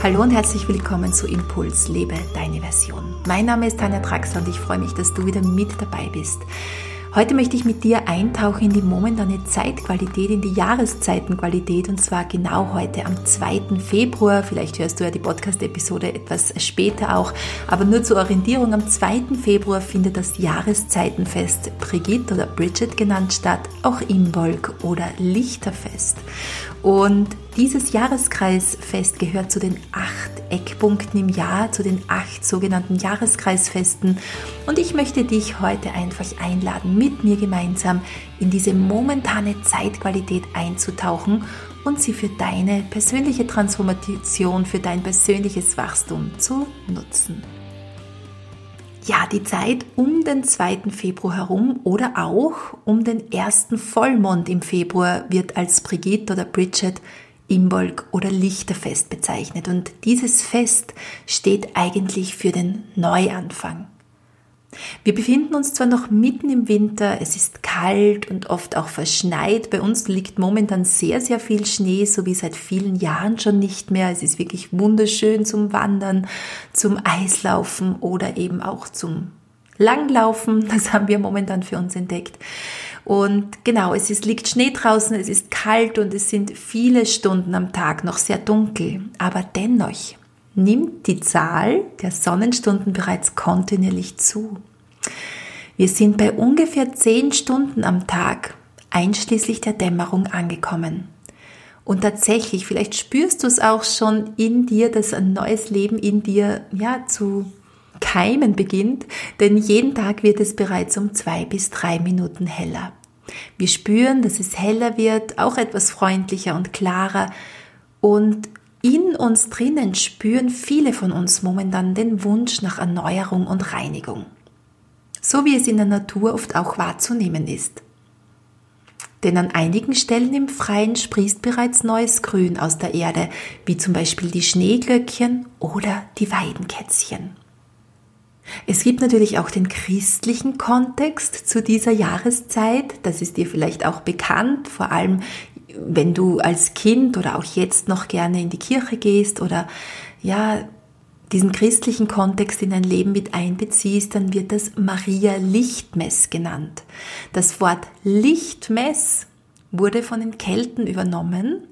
Hallo und herzlich willkommen zu Impuls, lebe deine Version. Mein Name ist Tanja Traxler und ich freue mich, dass du wieder mit dabei bist. Heute möchte ich mit dir eintauchen in die momentane Zeitqualität, in die Jahreszeitenqualität und zwar genau heute am 2. Februar. Vielleicht hörst du ja die Podcast-Episode etwas später auch, aber nur zur Orientierung. Am 2. Februar findet das Jahreszeitenfest Brigitte oder Bridget genannt statt, auch Imbolg oder Lichterfest. Und dieses Jahreskreisfest gehört zu den acht Eckpunkten im Jahr, zu den acht sogenannten Jahreskreisfesten. Und ich möchte dich heute einfach einladen, mit mir gemeinsam in diese momentane Zeitqualität einzutauchen und sie für deine persönliche Transformation, für dein persönliches Wachstum zu nutzen. Ja, die Zeit um den 2. Februar herum oder auch um den ersten Vollmond im Februar wird als Brigitte oder Bridget Imbolg oder Lichterfest bezeichnet. Und dieses Fest steht eigentlich für den Neuanfang. Wir befinden uns zwar noch mitten im Winter, es ist kalt und oft auch verschneit. Bei uns liegt momentan sehr, sehr viel Schnee, so wie seit vielen Jahren schon nicht mehr. Es ist wirklich wunderschön zum Wandern, zum Eislaufen oder eben auch zum Langlaufen. Das haben wir momentan für uns entdeckt. Und genau, es ist, liegt Schnee draußen, es ist kalt und es sind viele Stunden am Tag noch sehr dunkel. Aber dennoch nimmt die Zahl der Sonnenstunden bereits kontinuierlich zu. Wir sind bei ungefähr zehn Stunden am Tag, einschließlich der Dämmerung, angekommen. Und tatsächlich, vielleicht spürst du es auch schon in dir, dass ein neues Leben in dir ja zu keimen beginnt, denn jeden Tag wird es bereits um zwei bis drei Minuten heller. Wir spüren, dass es heller wird, auch etwas freundlicher und klarer. Und in uns drinnen spüren viele von uns momentan den Wunsch nach Erneuerung und Reinigung. So wie es in der Natur oft auch wahrzunehmen ist. Denn an einigen Stellen im Freien sprießt bereits neues Grün aus der Erde, wie zum Beispiel die Schneeglöckchen oder die Weidenkätzchen. Es gibt natürlich auch den christlichen Kontext zu dieser Jahreszeit. Das ist dir vielleicht auch bekannt, vor allem wenn du als Kind oder auch jetzt noch gerne in die Kirche gehst oder ja, diesen christlichen Kontext in dein Leben mit einbeziehst, dann wird das Maria Lichtmess genannt. Das Wort Lichtmess wurde von den Kelten übernommen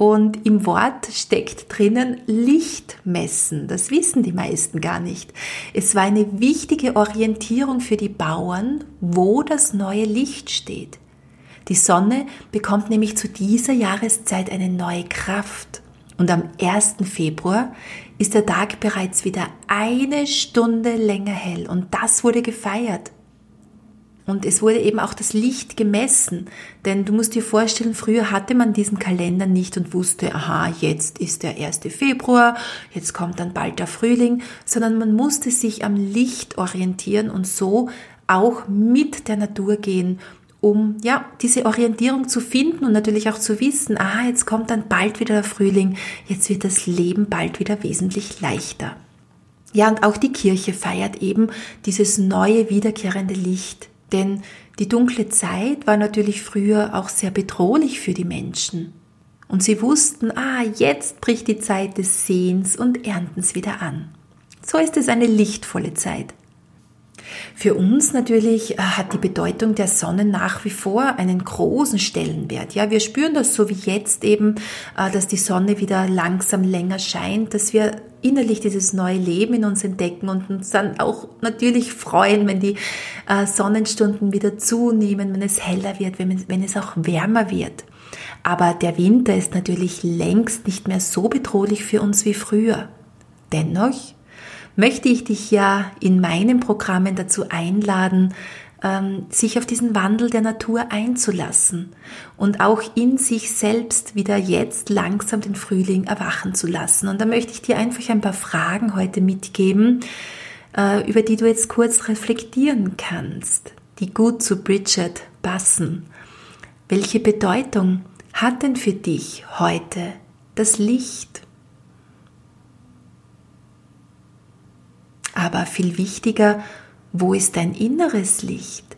und im Wort steckt drinnen Licht messen. Das wissen die meisten gar nicht. Es war eine wichtige Orientierung für die Bauern, wo das neue Licht steht. Die Sonne bekommt nämlich zu dieser Jahreszeit eine neue Kraft. Und am 1. Februar ist der Tag bereits wieder eine Stunde länger hell. Und das wurde gefeiert. Und es wurde eben auch das Licht gemessen. Denn du musst dir vorstellen, früher hatte man diesen Kalender nicht und wusste, aha, jetzt ist der 1. Februar, jetzt kommt dann bald der Frühling, sondern man musste sich am Licht orientieren und so auch mit der Natur gehen, um ja diese Orientierung zu finden und natürlich auch zu wissen, aha, jetzt kommt dann bald wieder der Frühling, jetzt wird das Leben bald wieder wesentlich leichter. Ja, und auch die Kirche feiert eben dieses neue wiederkehrende Licht. Denn die dunkle Zeit war natürlich früher auch sehr bedrohlich für die Menschen. Und sie wussten, ah, jetzt bricht die Zeit des Sehens und Erntens wieder an. So ist es eine lichtvolle Zeit. Für uns natürlich äh, hat die Bedeutung der Sonne nach wie vor einen großen Stellenwert. Ja, wir spüren das so wie jetzt eben, äh, dass die Sonne wieder langsam länger scheint, dass wir innerlich dieses neue Leben in uns entdecken und uns dann auch natürlich freuen, wenn die äh, Sonnenstunden wieder zunehmen, wenn es heller wird, wenn, wenn es auch wärmer wird. Aber der Winter ist natürlich längst nicht mehr so bedrohlich für uns wie früher. Dennoch möchte ich dich ja in meinen Programmen dazu einladen, ähm, sich auf diesen Wandel der Natur einzulassen und auch in sich selbst wieder jetzt langsam den Frühling erwachen zu lassen. Und da möchte ich dir einfach ein paar Fragen heute mitgeben, äh, über die du jetzt kurz reflektieren kannst, die gut zu Bridget passen. Welche Bedeutung hat denn für dich heute das Licht? Aber viel wichtiger, wo ist dein inneres Licht?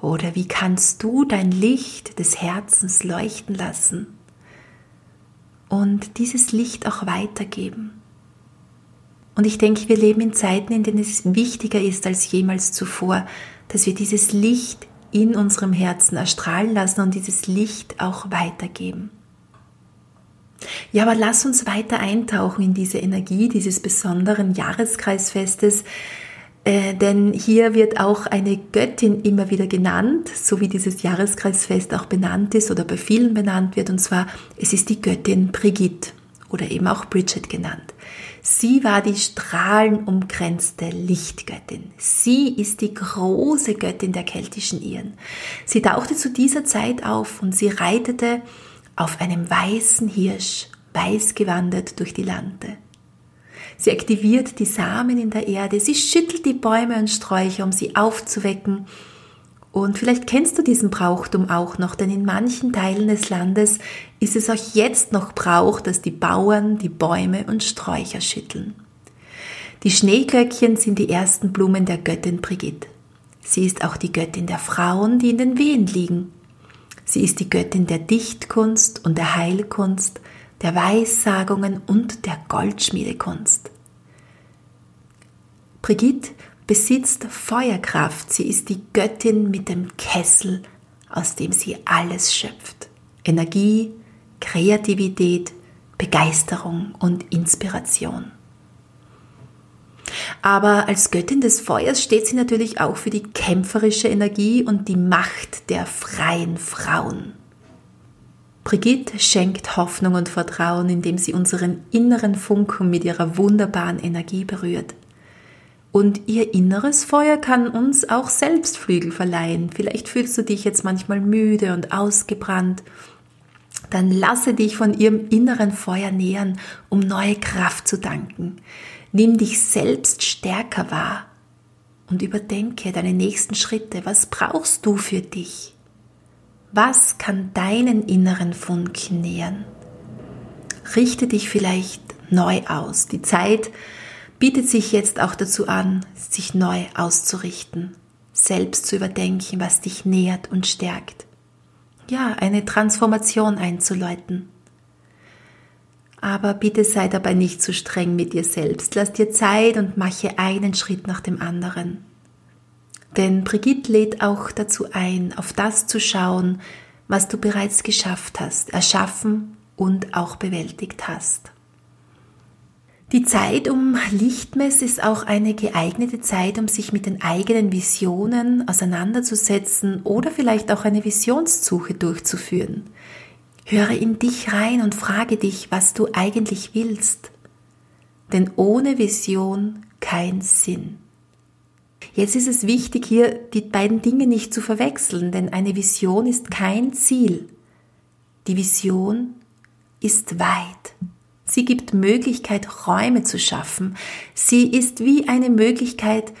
Oder wie kannst du dein Licht des Herzens leuchten lassen? und dieses Licht auch weitergeben. Und ich denke, wir leben in Zeiten, in denen es wichtiger ist als jemals zuvor, dass wir dieses Licht in unserem Herzen erstrahlen lassen und dieses Licht auch weitergeben. Ja, aber lass uns weiter eintauchen in diese Energie dieses besonderen Jahreskreisfestes, äh, denn hier wird auch eine Göttin immer wieder genannt, so wie dieses Jahreskreisfest auch benannt ist oder bei vielen benannt wird, und zwar es ist die Göttin Brigitte oder eben auch Bridget genannt. Sie war die strahlenumgrenzte Lichtgöttin. Sie ist die große Göttin der keltischen Iren. Sie tauchte zu dieser Zeit auf und sie reitete auf einem weißen Hirsch, weiß gewandert durch die Lande. Sie aktiviert die Samen in der Erde, sie schüttelt die Bäume und Sträucher, um sie aufzuwecken. Und vielleicht kennst du diesen Brauchtum auch noch, denn in manchen Teilen des Landes ist es auch jetzt noch Brauch, dass die Bauern die Bäume und Sträucher schütteln. Die Schneeglöckchen sind die ersten Blumen der Göttin Brigitte. Sie ist auch die Göttin der Frauen, die in den Wehen liegen. Sie ist die Göttin der Dichtkunst und der Heilkunst, der Weissagungen und der Goldschmiedekunst. Brigitte besitzt Feuerkraft. Sie ist die Göttin mit dem Kessel, aus dem sie alles schöpft. Energie, Kreativität, Begeisterung und Inspiration. Aber als Göttin des Feuers steht sie natürlich auch für die kämpferische Energie und die Macht der freien Frauen. Brigitte schenkt Hoffnung und Vertrauen, indem sie unseren inneren Funken mit ihrer wunderbaren Energie berührt. Und ihr inneres Feuer kann uns auch selbst Flügel verleihen. Vielleicht fühlst du dich jetzt manchmal müde und ausgebrannt. Dann lasse dich von ihrem inneren Feuer nähern, um neue Kraft zu danken. Nimm dich selbst stärker wahr und überdenke deine nächsten Schritte. Was brauchst du für dich? Was kann deinen inneren Funken nähern? Richte dich vielleicht neu aus. Die Zeit bietet sich jetzt auch dazu an, sich neu auszurichten, selbst zu überdenken, was dich nährt und stärkt. Ja, eine Transformation einzuläuten. Aber bitte sei dabei nicht zu streng mit dir selbst. Lass dir Zeit und mache einen Schritt nach dem anderen. Denn Brigitte lädt auch dazu ein, auf das zu schauen, was du bereits geschafft hast, erschaffen und auch bewältigt hast. Die Zeit um Lichtmess ist auch eine geeignete Zeit, um sich mit den eigenen Visionen auseinanderzusetzen oder vielleicht auch eine Visionssuche durchzuführen. Höre in dich rein und frage dich, was du eigentlich willst. Denn ohne Vision kein Sinn. Jetzt ist es wichtig, hier die beiden Dinge nicht zu verwechseln, denn eine Vision ist kein Ziel. Die Vision ist weit. Sie gibt Möglichkeit, Räume zu schaffen. Sie ist wie eine Möglichkeit,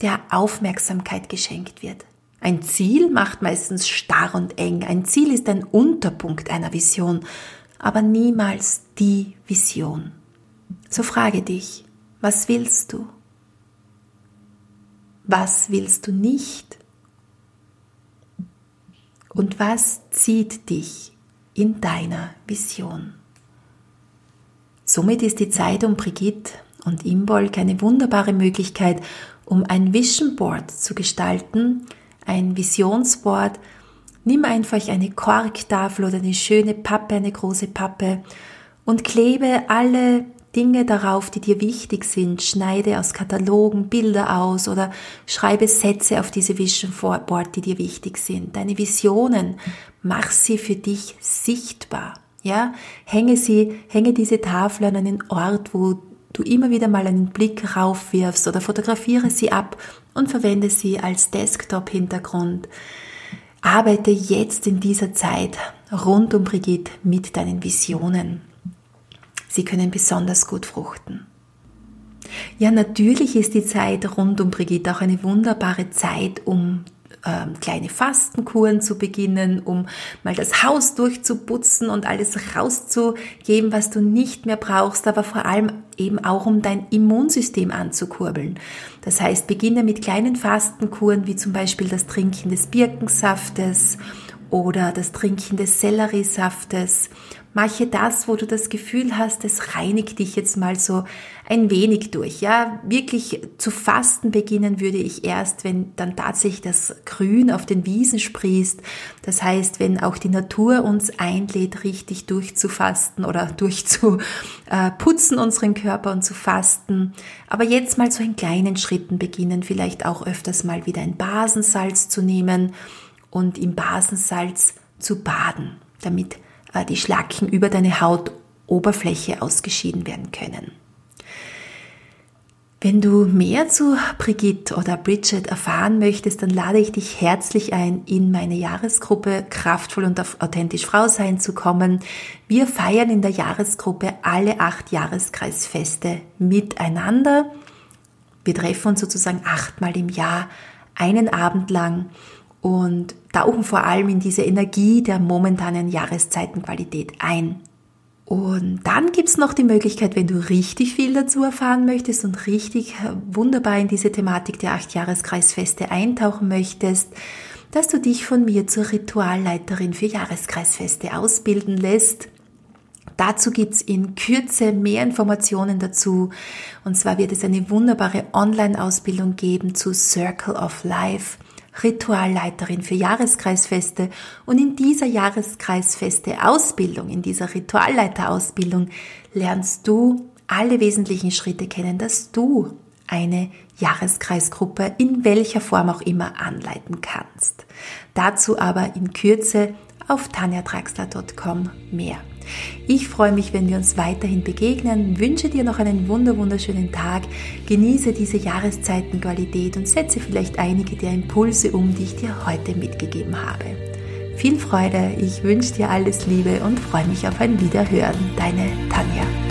der Aufmerksamkeit geschenkt wird. Ein Ziel macht meistens starr und eng. Ein Ziel ist ein Unterpunkt einer Vision, aber niemals die Vision. So frage dich, was willst du? Was willst du nicht? Und was zieht dich in deiner Vision? Somit ist die Zeit um Brigitte und Imbolg eine wunderbare Möglichkeit, um ein Vision Board zu gestalten, ein Visionsboard. Nimm einfach eine Korktafel oder eine schöne Pappe, eine große Pappe und klebe alle Dinge darauf, die dir wichtig sind. Schneide aus Katalogen Bilder aus oder schreibe Sätze auf diese Vision Board, die dir wichtig sind. Deine Visionen, mach sie für dich sichtbar. Ja, hänge sie, hänge diese Tafel an einen Ort, wo du immer wieder mal einen Blick raufwirfst oder fotografiere sie ab und verwende sie als Desktop-Hintergrund. Arbeite jetzt in dieser Zeit rund um Brigitte mit deinen Visionen. Sie können besonders gut fruchten. Ja, natürlich ist die Zeit rund um Brigitte auch eine wunderbare Zeit, um ähm, kleine Fastenkuren zu beginnen, um mal das Haus durchzuputzen und alles rauszugeben, was du nicht mehr brauchst, aber vor allem eben auch um dein Immunsystem anzukurbeln. Das heißt, beginne mit kleinen Fastenkuren, wie zum Beispiel das Trinken des Birkensaftes oder das Trinken des Selleriesaftes. Mache das, wo du das Gefühl hast, es reinigt dich jetzt mal so ein wenig durch. Ja, wirklich zu fasten beginnen würde ich erst, wenn dann tatsächlich das Grün auf den Wiesen sprießt. Das heißt, wenn auch die Natur uns einlädt, richtig durchzufasten oder durchzuputzen unseren Körper und zu fasten. Aber jetzt mal so in kleinen Schritten beginnen, vielleicht auch öfters mal wieder ein Basensalz zu nehmen und im Basensalz zu baden, damit äh, die Schlacken über deine Hautoberfläche ausgeschieden werden können. Wenn du mehr zu Brigitte oder Bridget erfahren möchtest, dann lade ich dich herzlich ein, in meine Jahresgruppe Kraftvoll und authentisch Frau sein zu kommen. Wir feiern in der Jahresgruppe alle acht Jahreskreisfeste miteinander. Wir treffen uns sozusagen achtmal im Jahr, einen Abend lang und tauchen vor allem in diese Energie der momentanen Jahreszeitenqualität ein. Und dann gibt's noch die Möglichkeit, wenn du richtig viel dazu erfahren möchtest und richtig wunderbar in diese Thematik der acht Jahreskreisfeste eintauchen möchtest, dass du dich von mir zur Ritualleiterin für Jahreskreisfeste ausbilden lässt. Dazu gibt's in Kürze mehr Informationen dazu. Und zwar wird es eine wunderbare Online-Ausbildung geben zu Circle of Life. Ritualleiterin für Jahreskreisfeste und in dieser Jahreskreisfeste Ausbildung, in dieser Ritualleiterausbildung lernst du alle wesentlichen Schritte kennen, dass du eine Jahreskreisgruppe in welcher Form auch immer anleiten kannst. Dazu aber in Kürze auf tanjatraxler.com mehr. Ich freue mich, wenn wir uns weiterhin begegnen, wünsche dir noch einen wunder wunderschönen Tag, genieße diese Jahreszeitenqualität und setze vielleicht einige der Impulse um, die ich dir heute mitgegeben habe. Viel Freude, ich wünsche dir alles Liebe und freue mich auf ein Wiederhören. Deine Tanja.